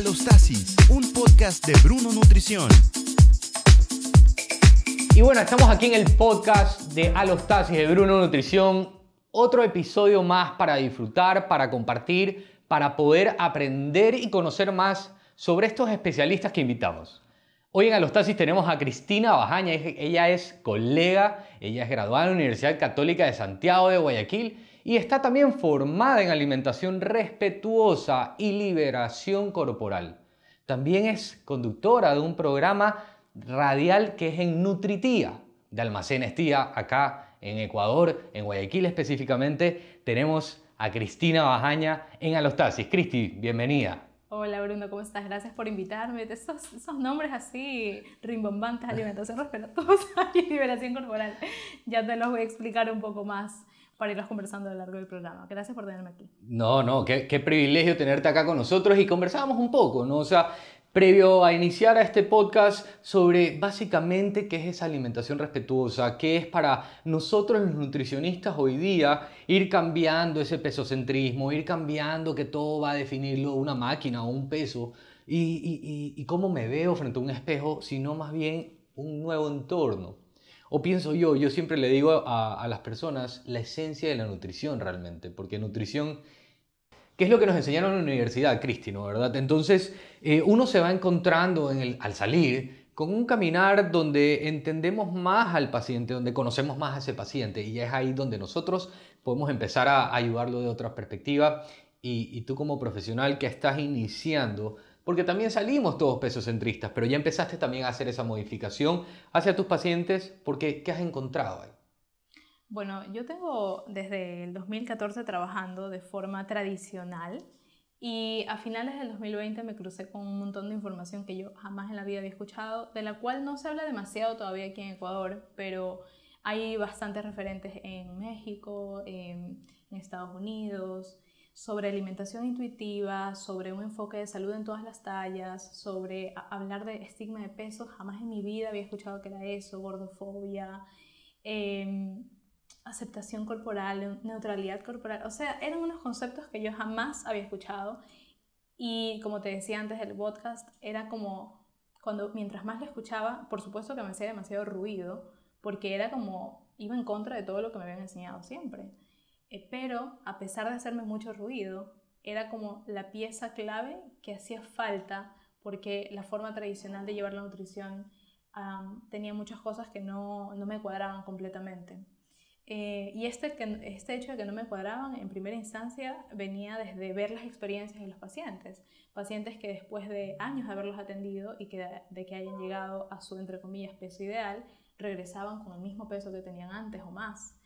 Alostasis, un podcast de Bruno Nutrición. Y bueno, estamos aquí en el podcast de Alostasis de Bruno Nutrición. Otro episodio más para disfrutar, para compartir, para poder aprender y conocer más sobre estos especialistas que invitamos. Hoy en Alostasis tenemos a Cristina Bajaña. Ella es colega, ella es graduada en la Universidad Católica de Santiago de Guayaquil y está también formada en alimentación respetuosa y liberación corporal. También es conductora de un programa radial que es en Nutritía, de Almacenes Tía, acá en Ecuador, en Guayaquil específicamente. Tenemos a Cristina Bajaña en Alostasis. Cristi, bienvenida. Hola Bruno, ¿cómo estás? Gracias por invitarme. Esos, esos nombres así rimbombantes, alimentación respetuosa y liberación corporal. Ya te los voy a explicar un poco más para irlos conversando a lo largo del programa. Gracias por tenerme aquí. No, no, qué, privilegio tenerte acá con nosotros y conversábamos un poco, ¿no? O sea, previo a iniciar este podcast sobre básicamente qué es esa alimentación respetuosa, qué es para nosotros los nutricionistas hoy día ir cambiando ese pesocentrismo, ir cambiando que todo va a definirlo una máquina o un peso y, y, y cómo me veo frente a un espejo, sino más bien un nuevo entorno. O pienso yo, yo siempre le digo a, las personas la esencia de la nutrición realmente, porque nutrición, ¿qué es lo que nos enseñaron en la universidad, Cristi, ¿no? ¿verdad? Entonces, eh, uno se va encontrando al salir con un caminar donde entendemos más al paciente, donde conocemos más a ese paciente, y es ahí donde nosotros podemos empezar a ayudarlo de otra perspectiva. Y tú como profesional que estás iniciando, porque también salimos todos pesocentristas, pero ya empezaste también a hacer esa modificación hacia tus pacientes, porque ¿qué has encontrado ahí? Bueno, yo tengo desde el 2014 trabajando de forma tradicional y a finales del 2020 me crucé con un montón de información que yo jamás en la vida había escuchado, de la cual no se habla demasiado todavía aquí en Ecuador, pero hay bastantes referentes en México, en Estados Unidos, sobre alimentación intuitiva, sobre un enfoque de salud en todas las tallas, sobre hablar de estigma de peso. Jamás en mi vida había escuchado que era eso, gordofobia, eh, aceptación corporal, neutralidad corporal. O sea, eran unos conceptos que yo jamás había escuchado. Y como te decía antes del podcast, era como cuando mientras más lo escuchaba, por supuesto que me hacía demasiado ruido, porque era como iba en contra de todo lo que me habían enseñado siempre. Eh, pero a pesar de hacerme mucho ruido, era como la pieza clave que hacía falta porque la forma tradicional de llevar la nutrición tenía muchas cosas que no, no me cuadraban completamente. Eh, y este, este hecho de que no me cuadraban en primera instancia venía desde ver las experiencias de los pacientes. Pacientes que después de años de haberlos atendido y que de, de que hayan llegado a su, entre comillas, peso ideal, regresaban con el mismo peso que tenían antes o más.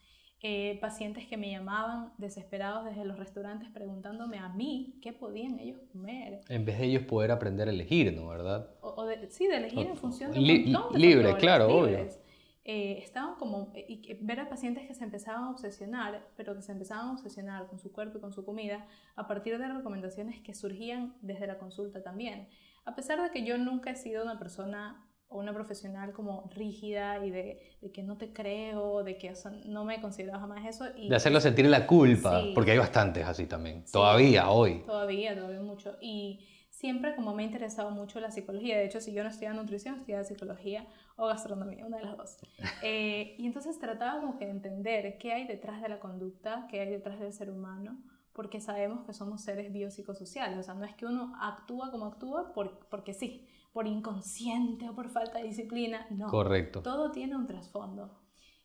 Eh, pacientes que me llamaban desesperados desde los restaurantes preguntándome a mí qué podían ellos comer. En vez de ellos poder aprender a elegir, ¿no? ¿Verdad? O, o de, sí, de elegir en función de Li un montón de libre, claro, libres. Eh, estaban como, y que- ver a pacientes que se empezaban a obsesionar, pero que se empezaban a obsesionar con su cuerpo y con su comida a partir de recomendaciones que surgían desde la consulta también. A pesar de que yo nunca he sido una persona o una profesional como rígida y de, de que no te creo, de que o sea, no me he considerado jamás eso. Y De hacerlo sentir la culpa, Sí. porque hay bastantes así también, Sí. todavía, hoy. Todavía, todavía mucho. Y siempre como me ha interesado mucho la psicología. De hecho, si yo no estudiaba nutrición, estudiaba psicología o gastronomía, una de las dos. Eh, y entonces trataba como que de entender qué hay detrás de la conducta, qué hay detrás del ser humano, porque sabemos que somos seres biopsicosociales. O sea, no es que uno actúa como actúa por, porque sí, por inconsciente o por falta de disciplina. No. Correcto. Todo tiene un trasfondo.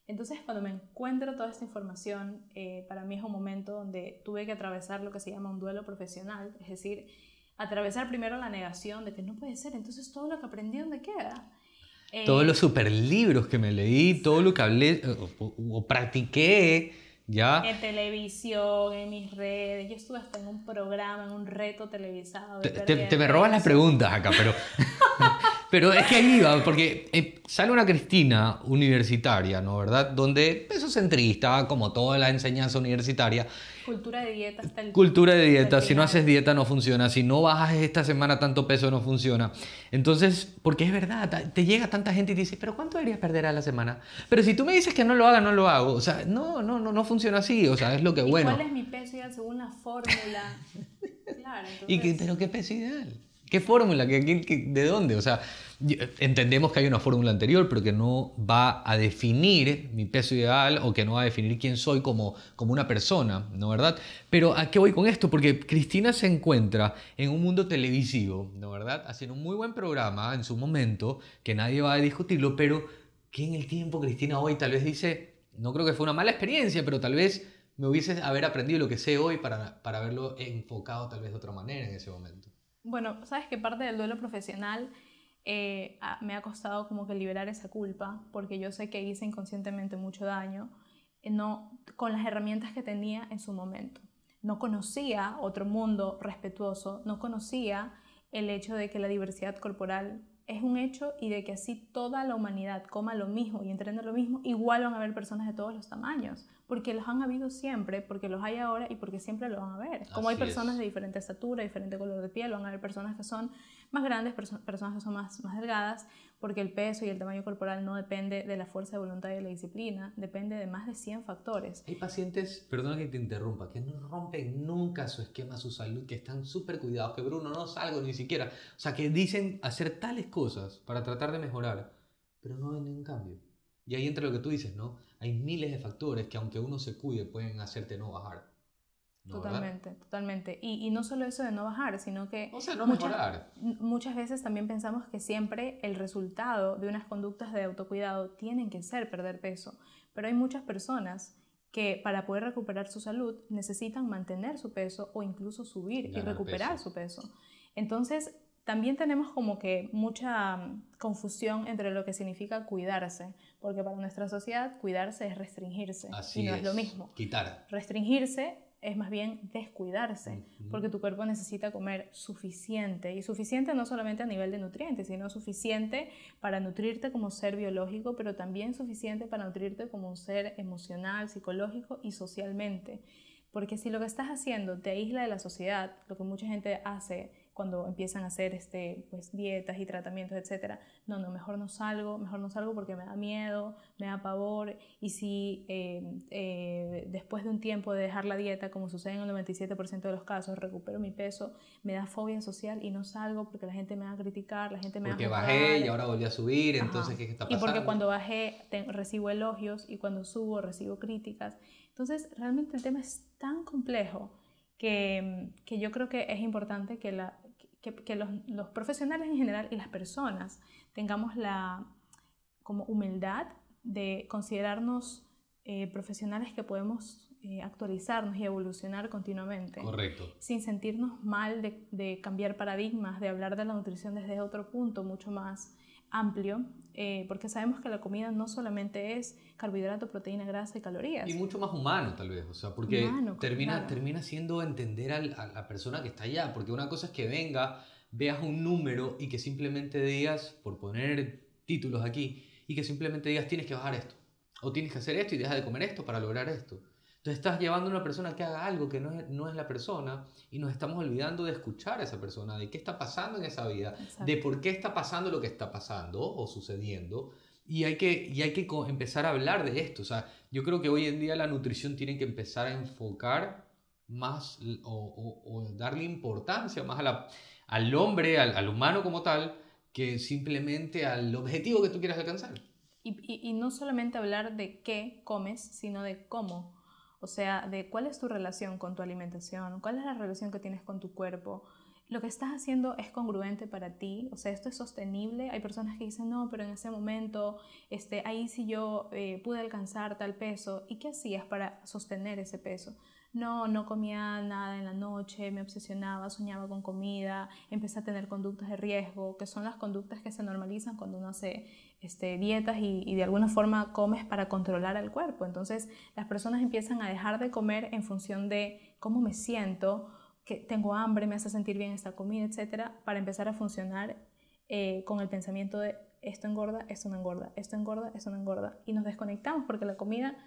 Entonces, cuando me encuentro toda esta información, eh, para mí es un momento donde tuve que atravesar lo que se llama un duelo profesional, es decir, atravesar primero la negación de que no puede ser, entonces todo lo que aprendí, ¿dónde queda? Eh, Todos los super libros que me leí, todo lo que hablé eh, o, o practiqué, ¿ya? En televisión, en mis redes, yo estuve hasta en un programa, en un reto televisado. Te, te- me robas las preguntas acá, pero, pero es que ahí iba, porque eh, sale una Cristina universitaria, ¿no? ¿Verdad? Donde peso centrista, como toda la enseñanza universitaria, Cultura de dieta hasta el... cultura de dieta, si no haces dieta no funciona, si no bajas esta semana tanto peso no funciona. Entonces, porque es verdad, te llega tanta gente y te dice, pero ¿cuánto deberías perder a la semana? Pero si tú me dices que no lo haga, no lo hago. O sea, no, no, no, no funciona así, o sea, es lo que ¿Y bueno. ¿Cuál es mi peso ideal según la fórmula? claro, ¿Y qué, pero qué peso ideal? ¿Qué fórmula? ¿Qué, de dónde? O sea, entendemos que hay una fórmula anterior, pero que no va a definir mi peso ideal o que no va a definir quién soy como, como una persona, ¿no verdad? Pero ¿a qué voy con esto? Porque Cristina se encuentra en un mundo televisivo, ¿no verdad? Haciendo un muy buen programa en su momento, que nadie va a discutirlo, pero que en el tiempo Cristina hoy tal vez dice, no creo que fue una mala experiencia, pero tal vez me hubiese haber aprendido lo que sé hoy para, para haberlo enfocado tal vez de otra manera en ese momento. Bueno, sabes que parte del duelo profesional eh, me ha costado como que liberar esa culpa, porque yo sé que hice inconscientemente mucho daño, eh, no, con las herramientas que tenía en su momento. No conocía otro mundo respetuoso, no conocía el hecho de que la diversidad corporal es un hecho y de que así toda la humanidad coma lo mismo y entrene lo mismo, igual van a haber personas de todos los tamaños, porque los han habido siempre, porque los hay ahora y porque siempre lo van a ver. Como hay personas de diferente estatura, diferente color de piel, van a haber personas que son más grandes, personas que son más, más delgadas, porque el peso y el tamaño corporal no depende de la fuerza de voluntad y de la disciplina, depende de más de 100 factores. Hay pacientes, perdona que te interrumpa, que no rompen nunca su esquema, su salud, que están súper cuidados, que Bruno no salgo ni siquiera, o sea, que dicen hacer tales cosas para tratar de mejorar, pero no ven ningún cambio. Y ahí entra lo que tú dices, ¿no? Hay miles de factores que aunque uno se cuide pueden hacerte no bajar totalmente, totalmente. Y, y, no solo eso de no bajar, sino que o sea, no muchas, mejorar. muchas veces también pensamos que siempre el resultado de unas conductas de autocuidado tienen que ser perder peso. Pero hay muchas personas que para poder recuperar su salud necesitan mantener su peso o incluso subir y recuperar su peso. Entonces, también tenemos como que mucha mm, confusión entre lo que significa cuidarse, porque para nuestra sociedad cuidarse es restringirse Así y no es, es lo mismo. Quitar. Restringirse es más bien descuidarse, porque tu cuerpo necesita comer suficiente, y suficiente no solamente a nivel de nutrientes, sino suficiente para nutrirte como ser biológico, pero también suficiente para nutrirte como un ser emocional, psicológico y socialmente. Porque si lo que estás haciendo te aísla de la sociedad, lo que mucha gente hace cuando empiezan a hacer este, pues, dietas y tratamientos, etcétera, no, no, mejor no salgo, mejor no salgo porque me da miedo, me da pavor, y si eh, eh, después de un tiempo de dejar la dieta, como sucede en el 97% de los casos, recupero mi peso, me da fobia social y no salgo porque la gente me va a criticar, la gente me porque va a Porque bajé y ahora volví a subir, entonces, ¿qué está pasando? Y porque cuando bajé recibo elogios y cuando subo recibo críticas. Entonces, realmente el tema es tan complejo que, que yo creo que es importante que la, que, los, profesionales en general y las personas tengamos la como humildad de considerarnos eh, profesionales que podemos eh, actualizarnos y evolucionar continuamente. Correcto. Sin sentirnos mal de, de, cambiar paradigmas, de hablar de la nutrición desde otro punto mucho más amplio, eh, porque sabemos que la comida no solamente es carbohidrato, proteína, grasa y calorías. Y mucho más humano tal vez, o sea, porque termina, termina siendo entender a la persona que está allá, porque una cosa es que venga, veas un número y que simplemente digas, por poner títulos aquí, y que simplemente digas tienes que bajar esto, o tienes que hacer esto y deja de comer esto para lograr esto. Entonces estás llevando a una persona que haga algo que no es, no es la persona y nos estamos olvidando de escuchar a esa persona, de qué está pasando en esa vida, de por qué está pasando lo que está pasando o sucediendo. Y hay, que, y hay que empezar a hablar de esto. O sea, yo creo que hoy en día la nutrición tiene que empezar a enfocar más o, o, darle importancia más a la, al hombre, al, al, humano como tal, que simplemente al objetivo que tú quieras alcanzar. Y, y, y no solamente hablar de qué comes, sino de cómo o sea, de cuál es tu relación con tu alimentación, cuál es la relación que tienes con tu cuerpo. Lo que estás haciendo es congruente para ti, o sea, esto es sostenible. Hay personas que dicen, no, pero en ese momento, este, ahí sí yo eh, pude alcanzar tal peso. ¿Y qué hacías para sostener ese peso? No, no comía nada en la noche, me obsesionaba, soñaba con comida, empecé a tener conductas de riesgo, que son las conductas que se normalizan cuando uno hace este, dietas y, de alguna forma comes para controlar el cuerpo. Entonces las personas empiezan a dejar de comer en función de cómo me siento, que tengo hambre, me hace sentir bien esta comida, etcétera, para empezar a funcionar eh, con el pensamiento de esto engorda, esto no engorda, esto engorda, esto no engorda. Y nos desconectamos porque la comida,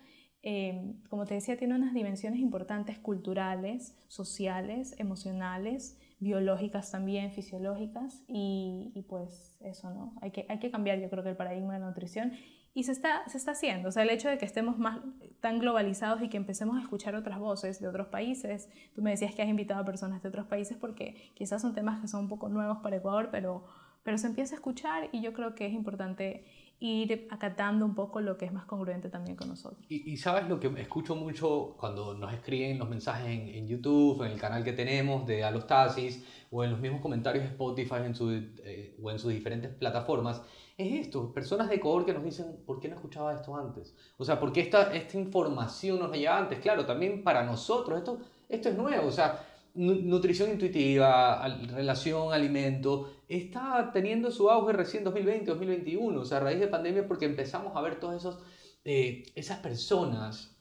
eh, como te decía, tiene unas dimensiones importantes culturales, sociales, emocionales, biológicas también, fisiológicas, y, pues eso, ¿no? Hay que, hay que cambiar yo creo que el paradigma de la nutrición Y se está, se está haciendo, o sea, el hecho de que estemos más tan globalizados y que empecemos a escuchar otras voces de otros países. Tú me decías que has invitado a personas de otros países porque quizás son temas que son un poco nuevos para Ecuador, pero, pero se empieza a escuchar y yo creo que es importante ir acatando un poco lo que es más congruente también con nosotros. Y, sabes lo que escucho mucho cuando nos escriben los mensajes en, YouTube, en el canal que tenemos de Alostasis, o en los mismos comentarios de Spotify en su, eh, o en sus diferentes plataformas, es esto, personas de Ecuador que nos dicen, ¿por qué no escuchaba esto antes? O sea, ¿por qué esta, esta información nos llegaba antes? Claro, también para nosotros esto, esto es nuevo, o sea, nutrición intuitiva, relación, alimento, está teniendo su auge recién 2020, 2021, o sea, a raíz de pandemia, porque empezamos a ver todas esos, eh, esas personas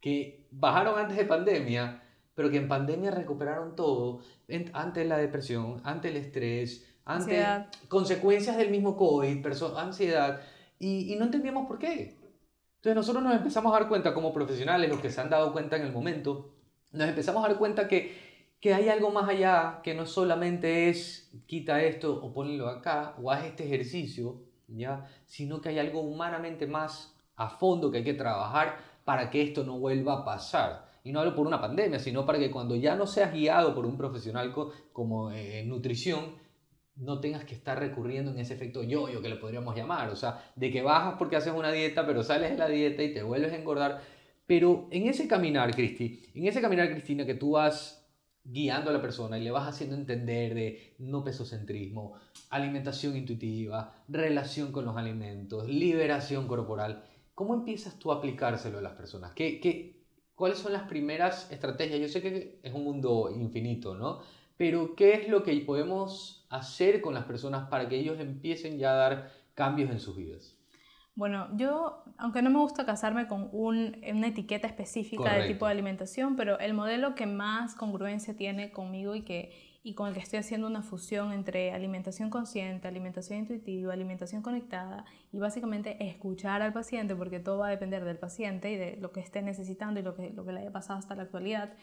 que bajaron antes de pandemia, pero que en pandemia recuperaron todo, ante la depresión, ante el estrés, ante consecuencias del mismo COVID, ansiedad, y, y no entendíamos por qué. Entonces nosotros nos empezamos a dar cuenta como profesionales, los que se han dado cuenta en el momento, nos empezamos a dar cuenta que que hay algo más allá que no solamente es quita esto o ponlo acá o haz este ejercicio, ¿ya? sino que hay algo humanamente más a fondo que hay que trabajar para que esto no vuelva a pasar. Y no hablo por una pandemia, sino para que cuando ya no seas guiado por un profesional como eh, nutrición, no tengas que estar recurriendo en ese efecto yo-yo que le podríamos llamar. O sea, de que bajas porque haces una dieta, pero sales de la dieta y te vuelves a engordar. Pero en ese caminar, Cristi, en ese caminar, Cristina, que tú has guiando a la persona y le vas haciendo entender de no pesocentrismo, alimentación intuitiva, relación con los alimentos, liberación corporal. ¿Cómo empiezas tú a aplicárselo a las personas? ¿Qué, qué, cuáles son las primeras estrategias? Yo sé que es un mundo infinito, ¿no? Pero ¿qué es lo que podemos hacer con las personas para que ellos empiecen ya a dar cambios en sus vidas? Bueno, yo, aunque no me gusta casarme con un, una etiqueta específica de tipo de alimentación, pero el modelo que más congruencia tiene conmigo y, que, y con el que estoy haciendo una fusión entre alimentación consciente, alimentación intuitiva, alimentación conectada y básicamente escuchar al paciente, porque todo va a depender del paciente y de lo que esté necesitando y lo que, lo que le haya pasado hasta la actualidad.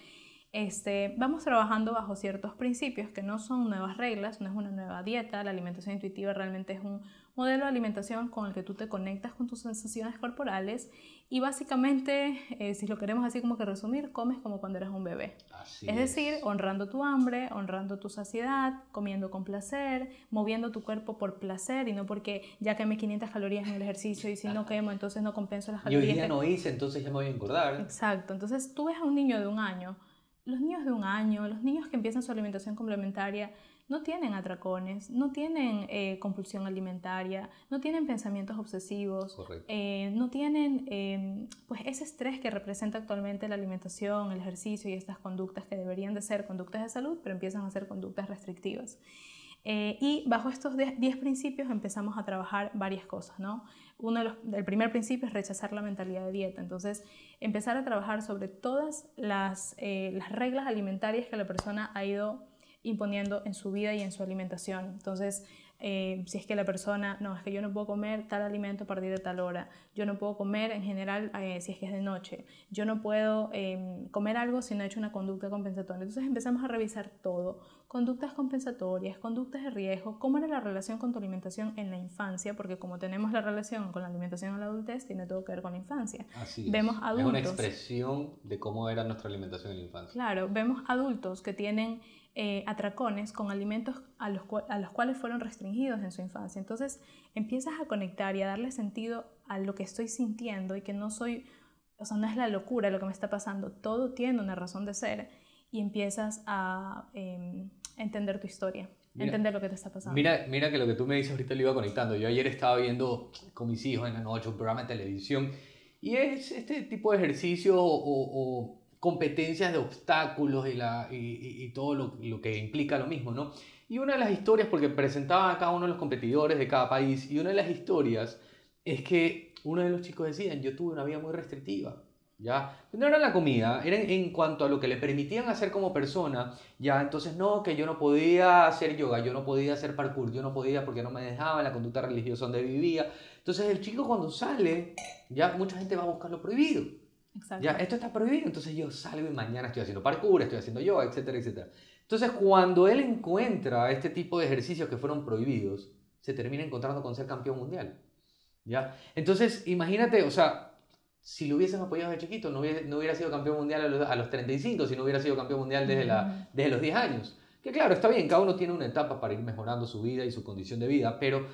Este, vamos trabajando bajo ciertos principios que no son nuevas reglas, no es una nueva dieta, la alimentación intuitiva realmente es un modelo de alimentación con el que tú te conectas con tus sensaciones corporales y básicamente, eh, si lo queremos así como que resumir, comes como cuando eras un bebé. es, decir, honrando tu hambre, honrando tu saciedad, comiendo con placer, moviendo tu cuerpo por placer y no porque ya quemé 500 calorías en el ejercicio y si no quemo entonces no compenso las calorías. Y hoy día no hice, entonces ya me voy a engordar. Exacto, entonces tú ves a un niño de un año los niños de un año, los niños que empiezan su alimentación complementaria, no tienen atracones, no tienen eh, compulsión alimentaria, no tienen pensamientos obsesivos, eh, no tienen em, pues ese estrés que representa actualmente la alimentación, el ejercicio y estas conductas que deberían de ser conductas de salud, pero empiezan a ser conductas restrictivas. Eh, y bajo estos 10 principios empezamos a trabajar varias cosas, ¿no? Uno de los, el primer principio es rechazar la mentalidad de dieta, entonces empezar a trabajar sobre todas las, eh, las reglas alimentarias que la persona ha ido imponiendo en su vida y en su alimentación. Entonces, eh, si es que la persona, no, es que yo no puedo comer tal alimento a partir de tal hora, yo no puedo comer en general eh, si es que es de noche, yo no puedo em, comer algo si no he hecho una conducta compensatoria. Entonces empezamos a revisar todo, conductas compensatorias, conductas de riesgo, cómo era la relación con tu alimentación en la infancia, porque como tenemos la relación con la alimentación en la adultez, tiene todo que ver con la infancia. Así vemos adultos, es una expresión de cómo era nuestra alimentación en la infancia. Claro, vemos adultos que tienen eh, atracones con alimentos a los, a los cuales fueron restringidos en su infancia. Entonces empiezas a conectar y a darle sentido a lo que estoy sintiendo y que no soy, o sea, no es la locura lo que me está pasando, todo tiene una razón de ser y empiezas a em, entender tu historia. entender lo que te está pasando. Mira, mira que lo que tú me dices ahorita lo iba conectando. Yo ayer estaba viendo con mis hijos en la noche un programa de televisión y es este tipo de ejercicio o competencias de obstáculos y, la, y, todo lo, lo, que implica lo mismo, ¿no? Y una de las historias, porque presentaban a cada uno de los competidores de cada país, y una de las historias es que uno de los chicos decía, yo tuve una vida muy restrictiva, ¿ya? No era la comida, era en, cuanto a lo que le permitían hacer como persona, ¿ya? Entonces, no, que yo no podía hacer yoga, yo no podía hacer parkour, yo no podía porque no me dejaba la conducta religiosa donde vivía. Entonces, el chico cuando sale, ya mucha gente va a buscar lo prohibido. Ya, esto está prohibido, entonces yo salgo y mañana estoy haciendo parkour, estoy haciendo yoga, etcétera, etcétera. Entonces, cuando él encuentra este tipo de ejercicios que fueron prohibidos, se termina encontrando con ser campeón mundial. ¿Ya? Entonces, imagínate, o sea, si lo hubiesen apoyado de chiquito, no hubiera, no hubiera sido campeón mundial a los, a los 35, si no hubiera sido campeón mundial desde, la, desde los 10 años. Que claro, está bien, cada uno tiene una etapa para ir mejorando su vida y su condición de vida, pero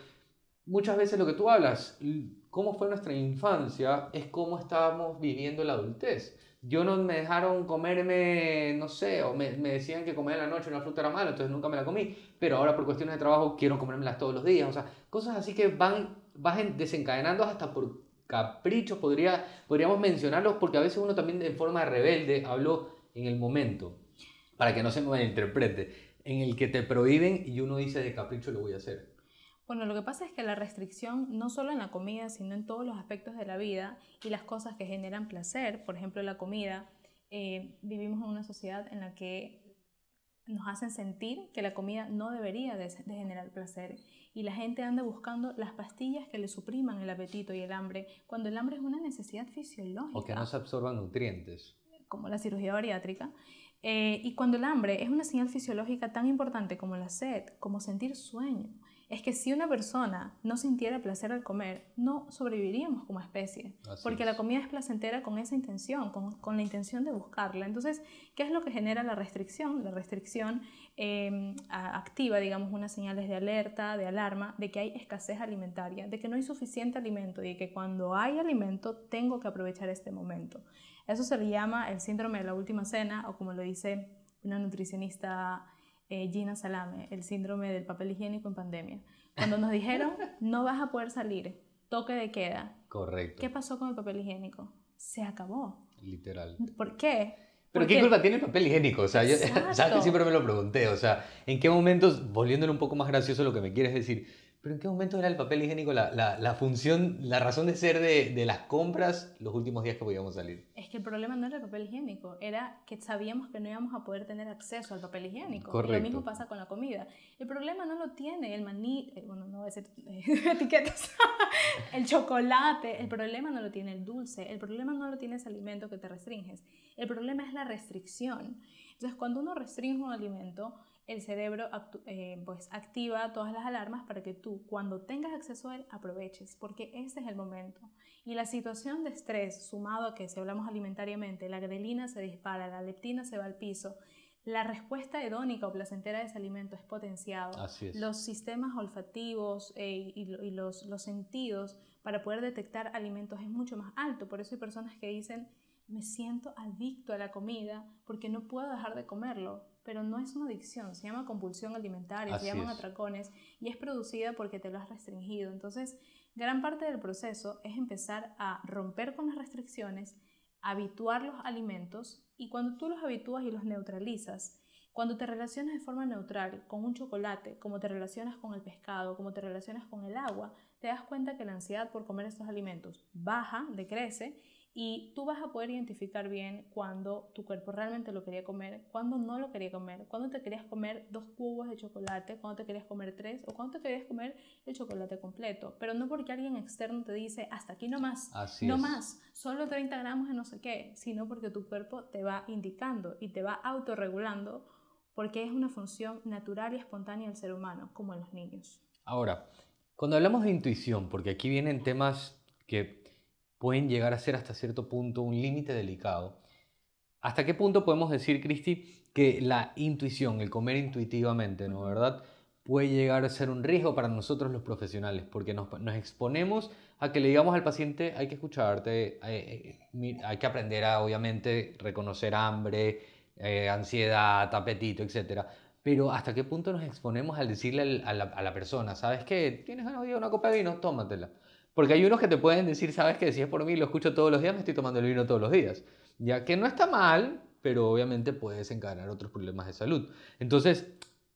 muchas veces lo que tú hablas, cómo fue nuestra infancia, es cómo estábamos viviendo la adultez. Yo no me dejaron comerme, no sé, o me, me decían que comer en la noche una fruta era malo, entonces nunca me la comí, pero ahora por cuestiones de trabajo quiero comérmelas todos los días, o sea, cosas así que van, van desencadenando hasta por caprichos, podría, podríamos mencionarlos, porque a veces uno también de forma rebelde habló en el momento, para que no se me malinterprete, en el que te prohíben y uno dice de capricho lo voy a hacer. Bueno, lo que pasa es que la restricción no solo en la comida, sino en todos los aspectos de la vida y las cosas que generan placer, por ejemplo la comida, eh, vivimos en una sociedad en la que nos hacen sentir que la comida no debería de, generar placer y la gente anda buscando las pastillas que le supriman el apetito y el hambre, cuando el hambre es una necesidad fisiológica. O que no se absorban nutrientes. Como la cirugía bariátrica. Eh, y cuando el hambre es una señal fisiológica tan importante como la sed, como sentir sueño, es que si una persona no sintiera placer al comer, no sobreviviríamos como especie, porque la comida es placentera con esa intención, con, la intención de buscarla. Entonces, ¿qué es lo que genera la restricción? La restricción em, activa, digamos, unas señales de alerta, de alarma, de que hay escasez alimentaria, de que no hay suficiente alimento y de que cuando hay alimento tengo que aprovechar este momento. Eso se le llama el síndrome de la última cena o como lo dice una nutricionista eh, Gina Salame, el síndrome del papel higiénico en pandemia. Cuando nos dijeron, no vas a poder salir, toque de queda. Correcto. ¿Qué pasó con el papel higiénico? Se acabó. Literal. ¿Por qué? Pero ¿qué culpa tiene el papel higiénico? O sea, yo siempre me lo pregunté. O sea, ¿en qué momentos, volviéndole un poco más gracioso lo que me quieres decir, pero ¿en qué momento era el papel higiénico la, la, la función, la razón de ser de, de, las compras los últimos días que podíamos salir? Es que el problema no era el papel higiénico, era que sabíamos que no íbamos a poder tener acceso al papel higiénico. Correcto. lo mismo pasa con la comida. El problema no lo tiene el maní, eh, bueno, no voy a decir eh, etiquetas, el chocolate, el problema no lo tiene el dulce, el problema no lo tiene ese alimento que te restringes, el problema es la restricción. Entonces, cuando uno restringe un alimento, el cerebro eh, pues activa todas las alarmas para que tú cuando tengas acceso a él aproveches, porque ese es el momento. Y la situación de estrés, sumado a que si hablamos alimentariamente, la grelina se dispara, la leptina se va al piso, la respuesta hedónica o placentera de ese alimento es potenciado. Los sistemas olfativos eh, y, los, los sentidos para poder detectar alimentos es mucho más alto. Por eso hay personas que dicen, me siento adicto a la comida porque no puedo dejar de comerlo pero no es una adicción, se llama compulsión alimentaria, se llaman atracones y es producida porque te lo has restringido. Entonces, gran parte del proceso es empezar a romper con las restricciones, habituar los alimentos y cuando tú los habitúas y los neutralizas, cuando te relacionas de forma neutral con un chocolate, como te relacionas con el pescado, como te relacionas con el agua, te das cuenta que la ansiedad por comer estos alimentos baja, decrece y tú vas a poder identificar bien cuando tu cuerpo realmente lo quería comer, cuando no lo quería comer, cuando te querías comer dos cubos de chocolate, cuando te querías comer tres o cuando te querías comer el chocolate completo. Pero no porque alguien externo te dice hasta aquí no más, no más, solo 30 gramos de no sé qué, sino porque tu cuerpo te va indicando y te va autorregulando porque es una función natural y espontánea del ser humano, como en los niños. Ahora, cuando hablamos de intuición, porque aquí vienen temas que pueden llegar a ser hasta cierto punto un límite delicado. ¿Hasta qué punto podemos decir, Cristi, que la intuición, el comer intuitivamente, ¿no? ¿Verdad? Puede llegar a ser un riesgo para nosotros los profesionales, porque nos, exponemos a que le digamos al paciente, hay que escucharte, hay, hay que aprender a, obviamente, reconocer hambre, eh, ansiedad, apetito, etc. Pero ¿hasta qué punto nos exponemos al decirle a la, a la persona, ¿sabes qué? ¿Tienes ganas de una copa de vino? Tómatela. Porque hay unos que te pueden decir, sabes que si es por mí, lo escucho todos los días, me estoy tomando el vino todos los días. Ya que no está mal, pero obviamente puede desencadenar otros problemas de salud. Entonces,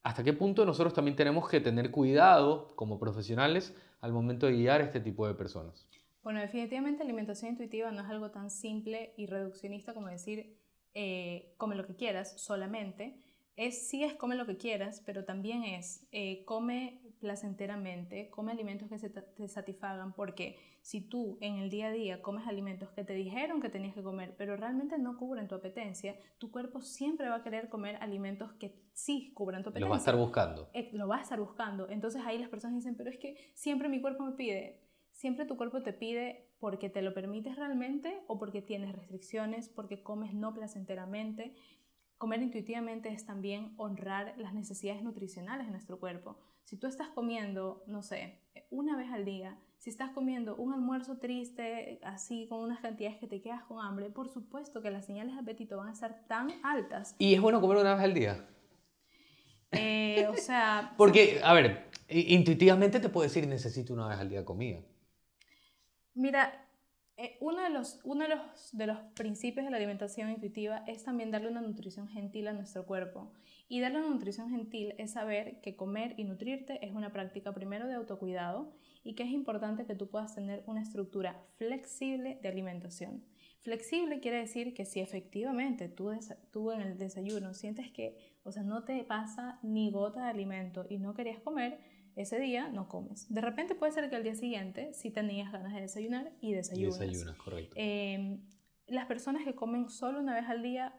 ¿hasta qué punto nosotros también tenemos que tener cuidado como profesionales al momento de guiar a este tipo de personas? Bueno, definitivamente alimentación intuitiva no es algo tan simple y reduccionista como decir, eh, come lo que quieras solamente es, sí es come lo que quieras, pero también es eh, come placenteramente, come alimentos que se te satisfagan, porque si tú en el día a día comes alimentos que te dijeron que tenías que comer, pero realmente no cubren tu apetencia, tu cuerpo siempre va a querer comer alimentos que sí cubran tu apetencia. Lo va a estar buscando. Eh, lo va a estar buscando. Entonces ahí las personas dicen, pero es que siempre mi cuerpo me pide siempre tu cuerpo te pide porque te lo permites realmente o porque tienes restricciones, porque comes no placenteramente. Comer intuitivamente es también honrar las necesidades nutricionales de nuestro cuerpo. Si tú estás comiendo, no sé, una vez al día, si estás comiendo un almuerzo triste, así con unas cantidades que te quedas con hambre, por supuesto que las señales de apetito van a estar tan altas. ¿Y es bueno comer una vez al día? Eh, o sea... Porque, a ver, intuitivamente te puedo decir necesito una vez al día comida. Mira, eh, uno, de los, uno de, los, de los principios de la alimentación intuitiva es también darle una nutrición gentil a nuestro cuerpo. Y darle una nutrición gentil es saber que comer y nutrirte es una práctica primero de autocuidado y que es importante que tú puedas tener una estructura flexible de alimentación. Flexible quiere decir que si efectivamente tú, tú en el desayuno sientes que, o sea, no te pasa ni gota de alimento y no querías comer, ese día no comes. De repente puede ser que al día siguiente sí tenías ganas de desayunar y desayunas. Desayunas, correcto. Em, las personas que comen solo una vez al día,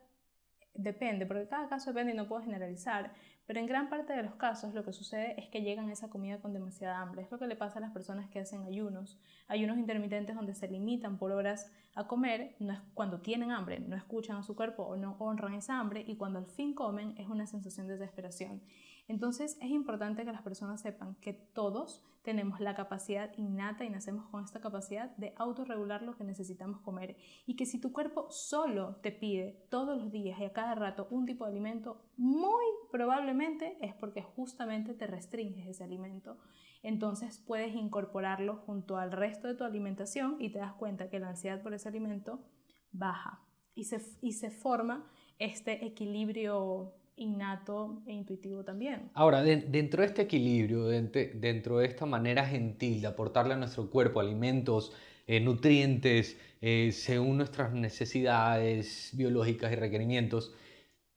depende, porque cada caso depende y no puedo generalizar, pero en gran parte de los casos lo que sucede es que llegan a esa comida con demasiada hambre. Es lo que le pasa a las personas que hacen ayunos. Ayunos intermitentes donde se limitan por horas a comer, no es cuando tienen hambre, no escuchan a su cuerpo o no honran esa hambre y cuando al fin comen es una sensación de desesperación. Entonces es importante que las personas sepan que todos tenemos la capacidad innata y nacemos con esta capacidad de autorregular lo que necesitamos comer y que si tu cuerpo solo te pide todos los días y a cada rato un tipo de alimento, muy probablemente es porque justamente te restringes ese alimento. Entonces puedes incorporarlo junto al resto de tu alimentación y te das cuenta que la ansiedad por ese alimento baja y se, y se forma este equilibrio innato e intuitivo también. Ahora, dentro de este equilibrio, dentro de esta manera gentil de aportarle a nuestro cuerpo alimentos, eh, nutrientes, eh, según nuestras necesidades biológicas y requerimientos,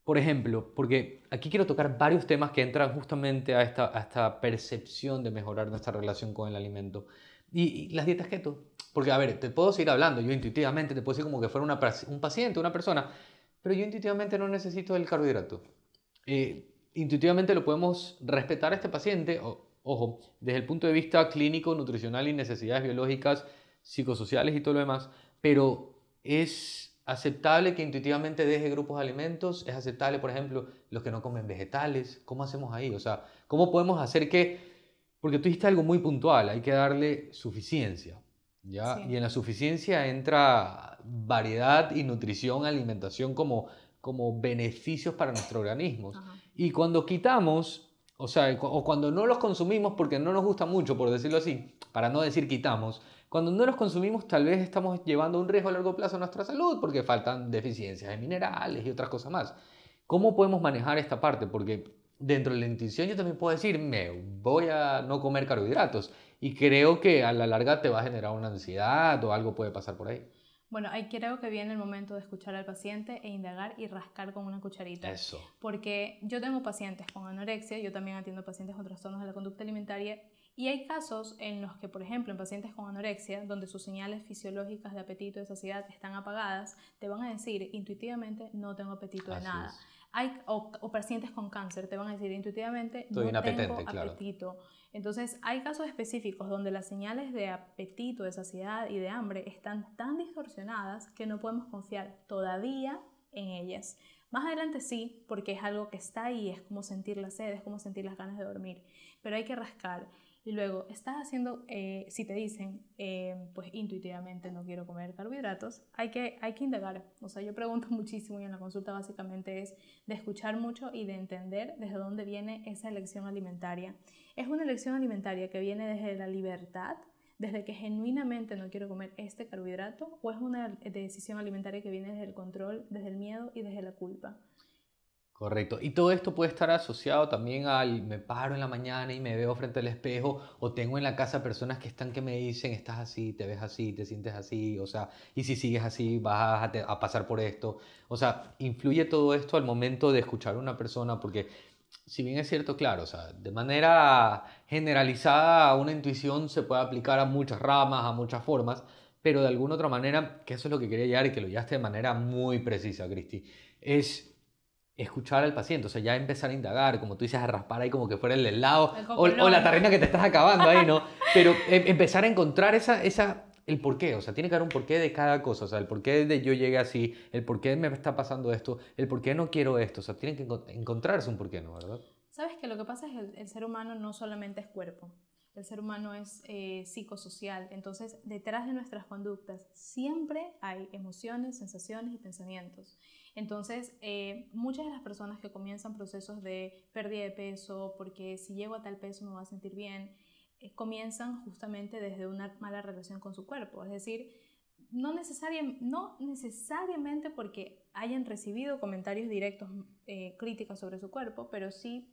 por ejemplo, porque aquí quiero tocar varios temas que entran justamente a esta, percepción de mejorar nuestra relación con el alimento. Y, las dietas keto. Porque, a ver, te puedo seguir hablando, yo intuitivamente te puedo decir como que fuera un paciente, una persona, pero yo intuitivamente no necesito el carbohidrato. Eh, intuitivamente lo podemos respetar a este paciente, ojo, desde el punto de vista clínico, nutricional y necesidades biológicas, psicosociales y todo lo demás, pero es aceptable que intuitivamente deje grupos de alimentos, es aceptable, por ejemplo, los que no comen vegetales, ¿cómo hacemos ahí? O sea, ¿cómo podemos hacer que, porque tú dijiste algo muy puntual, hay que darle suficiencia, ¿ya? Y en la suficiencia entra variedad y nutrición, alimentación como como beneficios para nuestro organismo. Y cuando quitamos, o sea, o cuando no los consumimos porque no nos gusta mucho, por decirlo así, para no decir quitamos, cuando no los consumimos tal vez estamos llevando un riesgo a largo plazo a nuestra salud porque faltan deficiencias de minerales y otras cosas más. ¿Cómo podemos manejar esta parte? Porque dentro de la intuición yo también puedo decir, me voy a no comer carbohidratos y creo que a la larga te va a generar una ansiedad o algo puede pasar por ahí. Bueno, ahí creo que viene el momento de escuchar al paciente e indagar y rascar con una cucharita. Eso. Porque yo tengo pacientes con anorexia, yo también atiendo pacientes con trastornos de la conducta alimentaria y hay casos en los que, por ejemplo, en pacientes con anorexia, donde sus señales fisiológicas de apetito y de saciedad están apagadas, te van a decir intuitivamente no tengo apetito de nada. Hay, o, pacientes con cáncer te van a decir intuitivamente no tengo apetito. Entonces, hay casos específicos donde las señales de apetito, de saciedad y de hambre están tan distorsionadas que no podemos confiar todavía en ellas. Más adelante sí, porque es algo que está ahí, es como sentir la sed, es como sentir las ganas de dormir, pero hay que rascar. Y luego, estás haciendo, eh, si te dicen, eh, pues intuitivamente no quiero comer carbohidratos, hay que, hay que indagar. O sea, yo pregunto muchísimo y en la consulta básicamente es de escuchar mucho y de entender desde dónde viene esa elección alimentaria. ¿Es una elección alimentaria que viene desde la libertad, desde que genuinamente no quiero comer este carbohidrato, o es una decisión alimentaria que viene desde el control, desde el miedo y desde la culpa? Correcto. Y todo esto puede estar asociado también al me paro en la mañana y me veo frente al espejo o tengo en la casa personas que están que me dicen estás así, te ves así, te sientes así, o sea, y si sigues así vas a, pasar por esto. O sea, influye todo esto al momento de escuchar a una persona porque si bien es cierto, claro, o sea, de manera generalizada una intuición se puede aplicar a muchas ramas, a muchas formas, pero de alguna otra manera, que eso es lo que quería llegar y que lo llevaste de manera muy precisa, Cristi, es escuchar al paciente, o sea, ya empezar a indagar, como tú dices, a raspar ahí como que fuera el helado El o, la tarrina que te estás acabando ahí, ¿no? Pero em- empezar a encontrar esa, esa, el porqué, o sea, tiene que haber un porqué de cada cosa, o sea, el porqué de yo llegué así, el porqué me está pasando esto, el porqué no quiero esto, o sea, tiene que encon- encontrarse un porqué, ¿no? ¿Verdad? Sabes que lo que pasa es que el, el ser humano no solamente es cuerpo, el ser humano es eh, psicosocial, entonces detrás de nuestras conductas siempre hay emociones, sensaciones y pensamientos. Entonces, eh, muchas de las personas que comienzan procesos de pérdida de peso, porque si llego a tal peso me voy a sentir bien, eh, comienzan justamente desde una mala relación con su cuerpo, es decir, no, necesariam- no necesariamente porque hayan recibido comentarios directos, eh, críticas sobre su cuerpo, pero sí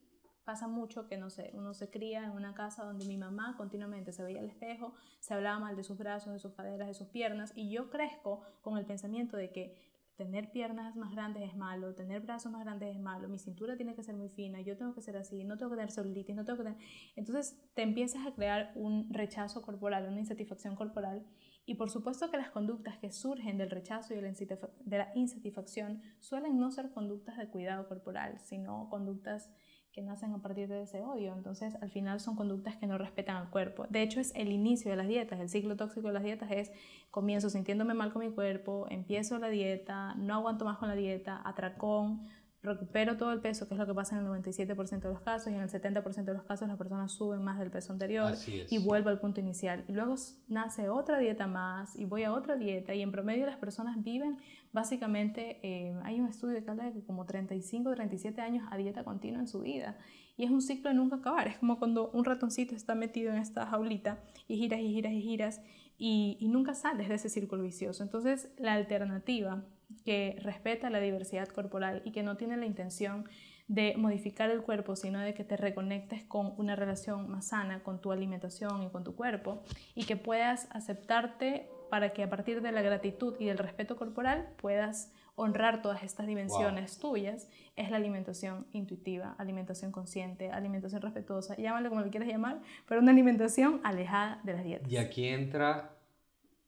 pasa mucho que, no sé, uno se cría en una casa donde mi mamá continuamente se veía al espejo, se hablaba mal de sus brazos, de sus caderas, de sus piernas, y yo crezco con el pensamiento de que tener piernas más grandes es malo, tener brazos más grandes es malo, mi cintura tiene que ser muy fina, yo tengo que ser así, no tengo que tener celulitis, no tengo que tener... Entonces te empiezas a crear un rechazo corporal, una insatisfacción corporal y por supuesto que las conductas que surgen del rechazo y de la, insatisfacción suelen no ser conductas de cuidado corporal, sino conductas que nacen a partir de ese odio. Entonces, al final son conductas que no respetan al cuerpo. De hecho, es el inicio de las dietas. El ciclo tóxico de las dietas es comienzo sintiéndome mal con mi cuerpo, empiezo la dieta, no aguanto más con la dieta, atracón, recupero todo el peso, que es lo que pasa en el 97% de los casos, y en el 70% de los casos las personas suben más del peso anterior y vuelvo al punto inicial. Y luego nace otra dieta más y voy a otra dieta y en promedio las personas viven básicamente, eh, hay un estudio que habla de que como 35, 37 años a dieta continua en su vida. Y es un ciclo de nunca acabar. Es como cuando un ratoncito está metido en esta jaulita y giras y giras y giras y, y nunca sales de ese círculo vicioso. Entonces la alternativa que respeta la diversidad corporal y que no tiene la intención de modificar el cuerpo, sino de que te reconectes con una relación más sana con tu alimentación y con tu cuerpo y que puedas aceptarte para que a partir de la gratitud y del respeto corporal puedas honrar todas estas dimensiones tuyas, es la alimentación intuitiva, alimentación consciente, alimentación respetuosa, llámalo como lo quieras llamar, pero una alimentación alejada de las dietas. Y aquí entra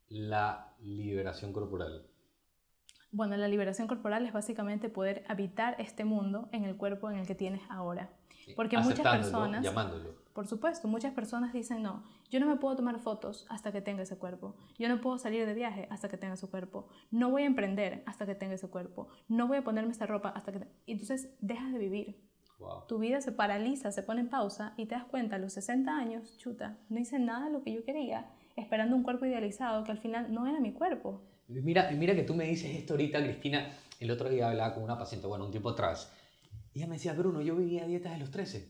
la liberación corporal. Bueno, la liberación corporal es básicamente poder habitar este mundo en el cuerpo en el que tienes ahora. Porque muchas personas- Llamándolo. Por supuesto, muchas personas dicen, no, yo no me puedo tomar fotos hasta que tenga ese cuerpo, yo no puedo salir de viaje hasta que tenga ese cuerpo, no voy a emprender hasta que tenga ese cuerpo, no voy a ponerme esta ropa hasta que... te-". Y Entonces dejas de vivir, Wow. tu vida se paraliza, se pone en pausa y te das cuenta a los 60 años, chuta, no hice nada de lo que yo quería, esperando un cuerpo idealizado que al final no era mi cuerpo. Mira, mira que tú me dices esto ahorita, Cristina. El otro día hablaba con una paciente, bueno, un tiempo atrás. Y ella me decía, Bruno, yo vivía dietas de los 13.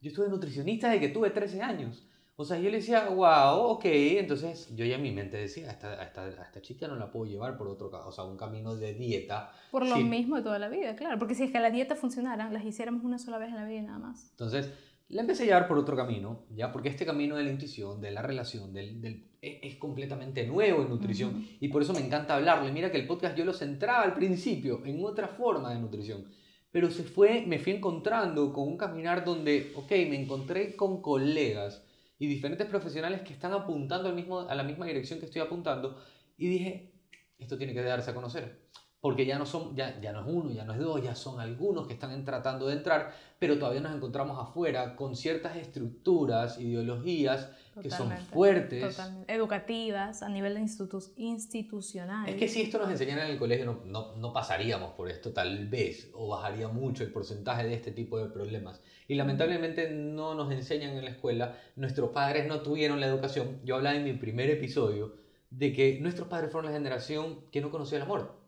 Yo estuve nutricionista desde que tuve 13 años. O sea, yo le decía, wow, ok. Entonces, yo ya en mi mente decía, a esta, esta, chica no la puedo llevar por otro, o sea, un camino de dieta. Por lo Sí. mismo de toda la vida, claro, porque si es que las dietas funcionaran, las hiciéramos una sola vez en la vida y nada más. Entonces, la empecé a llevar por otro camino, ¿ya? Porque este camino de la intuición, de la relación, del, del- es, es completamente nuevo en nutrición. Y por eso me encanta hablarle. Mira que el podcast yo lo centraba al principio en otra forma de nutrición. Pero se fue, me fui encontrando con un caminar donde, ok, me encontré con colegas y diferentes profesionales que están apuntando al mismo, a la misma dirección que estoy apuntando. Y dije, esto tiene que darse a conocer. Porque ya no, son, ya, ya no es uno, ya no es dos, ya son algunos que están tratando de entrar, pero todavía nos encontramos afuera con ciertas estructuras, ideologías que son fuertes. Totalmente. Educativas, a nivel de institu- institucional. Es que si esto nos enseñaran en el colegio no, no, no pasaríamos por esto tal vez, o bajaría mucho el porcentaje de este tipo de problemas. Y lamentablemente no nos enseñan en la escuela, nuestros padres no tuvieron la educación. Yo hablaba en mi primer episodio de que nuestros padres fueron la generación que no conocía el amor.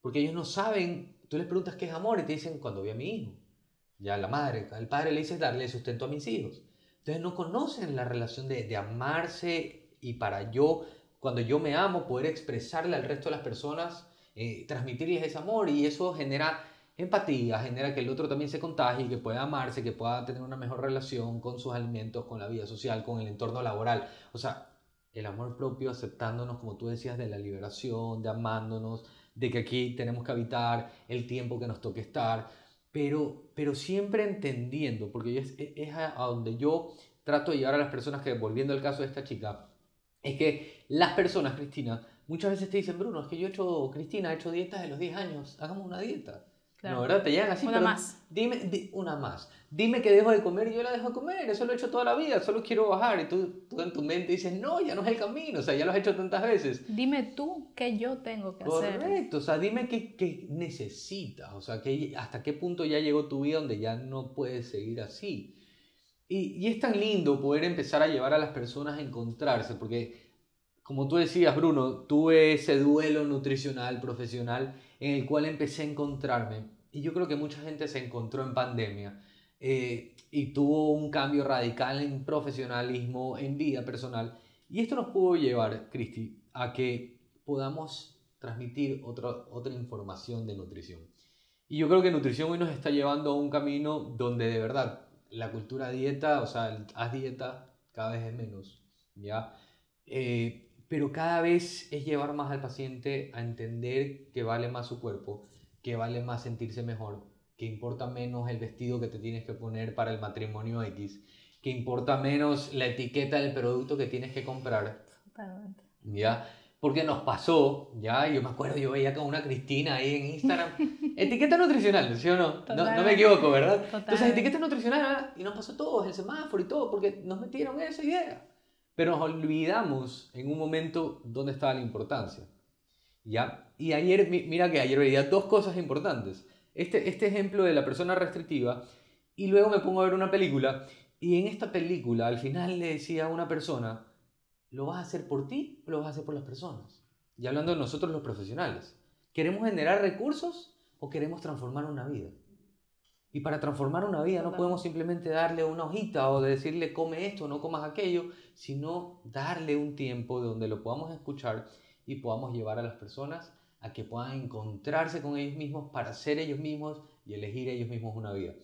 Porque ellos no saben, tú les preguntas qué es amor y te dicen cuando vi a mi hijo. Ya la madre, el padre le dice darle sustento a mis hijos. Entonces no conocen la relación de, de amarse y para yo, cuando yo me amo, poder expresarle al resto de las personas, eh, transmitirles ese amor y eso genera empatía, genera que el otro también se contagie, que pueda amarse, que pueda tener una mejor relación con sus alimentos, con la vida social, con el entorno laboral. O sea, el amor propio, aceptándonos, como tú decías, de la liberación, de amándonos, de que aquí tenemos que habitar el tiempo que nos toque estar, pero, pero siempre entendiendo, porque es, es- a donde yo trato de llevar a las personas que, volviendo al caso de esta chica, es que las personas, Cristina, muchas veces te dicen, Bruno, es que yo he hecho, Cristina, he hecho dietas de los 10 años, hagamos una dieta. Claro. No, ¿verdad? Te llegan así. Una más. Dime, di- una más. Dime que dejo de comer y yo la dejo de comer. Eso lo he hecho toda la vida. Solo quiero bajar. Y tú, tú en tu mente dices, no, ya no es el camino. O sea, ya lo has hecho tantas veces. Dime tú qué yo tengo que hacer. Correcto. O sea, dime qué, qué necesitas. O sea, que, hasta qué punto ya llegó tu vida donde ya no puedes seguir así. Y, y es tan lindo poder empezar a llevar a las personas a encontrarse. Porque, como tú decías, Bruno, tuve ese duelo nutricional, profesional, en el cual empecé a encontrarme. Y yo creo que mucha gente se encontró en pandemia eh, y tuvo un cambio radical en profesionalismo, en vida personal. Y esto nos pudo llevar, Cristi, a que podamos transmitir otra, otra información de nutrición. Y yo creo que nutrición hoy nos está llevando a un camino donde de verdad la cultura dieta, o sea, haz dieta cada vez es menos, ¿ya? Eh, pero cada vez es llevar más al paciente a entender que vale más su cuerpo, que vale más sentirse mejor, que importa menos el vestido que te tienes que poner para el matrimonio X, que importa menos la etiqueta del producto que tienes que comprar, Totalmente. ¿ya? Porque nos pasó, ¿ya? Yo me acuerdo, yo veía con una Cristina ahí en Instagram, etiqueta nutricional, ¿sí o no? No, no me equivoco, ¿verdad? Entonces, Totalmente. etiqueta nutricional, y nos pasó todo, el semáforo y todo, porque nos metieron esa idea. Pero nos olvidamos en un momento dónde estaba la importancia. ¿Ya? Y ayer, mi- mira que ayer veía dos cosas importantes. Este, este ejemplo de la persona restrictiva, y luego me pongo a ver una película, y en esta película al final le decía a una persona, ¿lo vas a hacer por ti o lo vas a hacer por las personas? Y hablando de nosotros los profesionales, ¿queremos generar recursos o queremos transformar una vida? Y para transformar una vida no podemos simplemente darle una hojita o decirle come esto, no comas aquello, sino darle un tiempo donde lo podamos escuchar y podamos llevar a las personas a que puedan encontrarse con ellos mismos para ser ellos mismos y elegir ellos mismos una vida.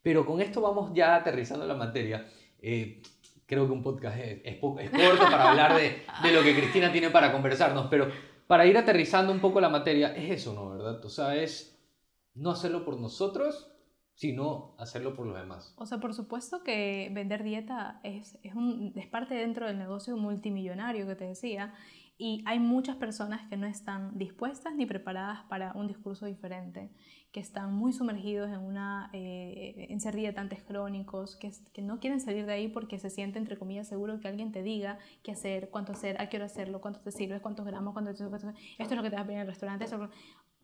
Pero con esto vamos ya aterrizando la materia. Eh, creo que un podcast es, es es corto para hablar de, de lo que Cristina tiene para conversarnos, pero para ir aterrizando un poco la materia, es eso, ¿no? ¿Verdad? O sea, es no hacerlo por nosotros, sino hacerlo por los demás. O sea, por supuesto que vender dieta es, es, un, es parte dentro del negocio multimillonario que te decía y hay muchas personas que no están dispuestas ni preparadas para un discurso diferente, que están muy sumergidos en, una, eh, en ser dietantes crónicos, que, que no quieren salir de ahí porque se sienten, entre comillas, seguro que alguien te diga qué hacer, cuánto hacer, a qué hora hacerlo, cuánto te sirves, cuántos gramos, cuánto te- esto es lo que te va a pedir en el restaurante, esto es lo-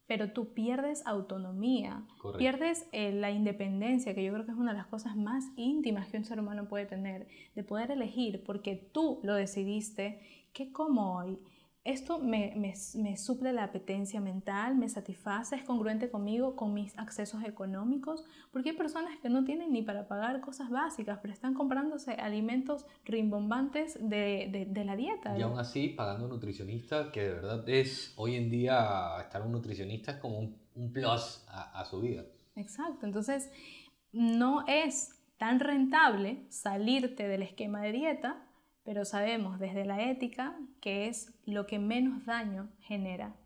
pero tú pierdes autonomía, Correcto. pierdes eh, la independencia, que yo creo que es una de las cosas más íntimas que un ser humano puede tener, de poder elegir, porque tú lo decidiste, ¿qué como hoy? Esto me, me, me suple la apetencia mental, me satisface, es congruente conmigo, con mis accesos económicos, porque hay personas que no tienen ni para pagar cosas básicas, pero están comprándose alimentos rimbombantes de, de, de la dieta. Y aún así, pagando un nutricionista, que de verdad es, hoy en día, estar un nutricionista es como un, un plus a, a su vida. Exacto, entonces no es tan rentable salirte del esquema de dieta, pero sabemos desde la ética que es lo que menos daño genera,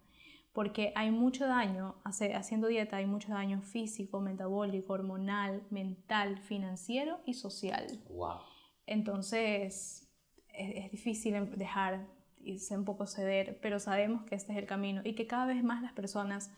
porque hay mucho daño, hace- haciendo dieta hay mucho daño físico, metabólico, hormonal, mental, financiero y social. ¡Wow! Entonces es, es difícil em- dejar y un poco ceder, pero sabemos que este es el camino y que cada vez más las personas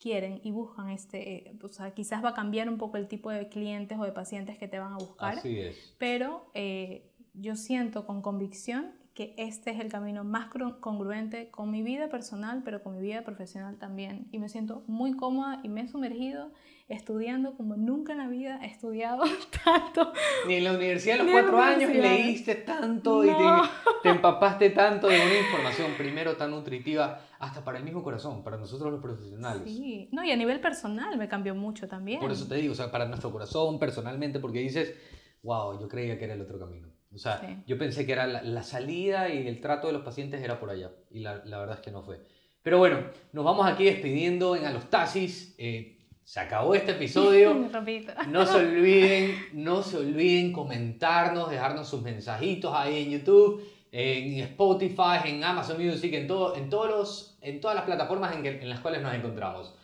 quieren y buscan este, eh, o sea, quizás va a cambiar un poco el tipo de clientes o de pacientes que te van a buscar, Así es. pero eh, yo siento con convicción que este es el camino más congruente con mi vida personal, pero con mi vida profesional también. Y me siento muy cómoda y me he sumergido estudiando como nunca en la vida he estudiado tanto. Ni en la universidad a los cuatro años leíste tanto y te, No. te empapaste tanto de una información, primero tan nutritiva, hasta para el mismo corazón, para nosotros los profesionales. Sí, no, y a nivel personal me cambió mucho también. Por eso te digo, o sea, para nuestro corazón, personalmente, porque dices, wow, yo creía que era el otro camino. O sea, Sí. yo pensé que era la, la salida y el trato de los pacientes era por allá. Y la, la verdad es que no fue. Pero bueno, nos vamos aquí despidiendo en Alostasis. Eh, se acabó este episodio. No se olviden, no se olviden comentarnos, dejarnos sus mensajitos ahí en YouTube, en Spotify, en Amazon Music, en, todo, en, todos los, en todas las plataformas en, que- en las cuales nos encontramos.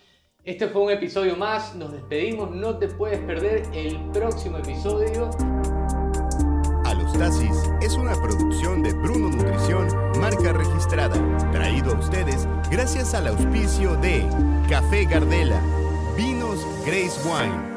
Este fue un episodio más, nos despedimos, no te puedes perder el próximo episodio. Es una producción de Bruno Nutrición, marca registrada, traído a ustedes gracias al auspicio de Café Gardela, Vinos Grace Wine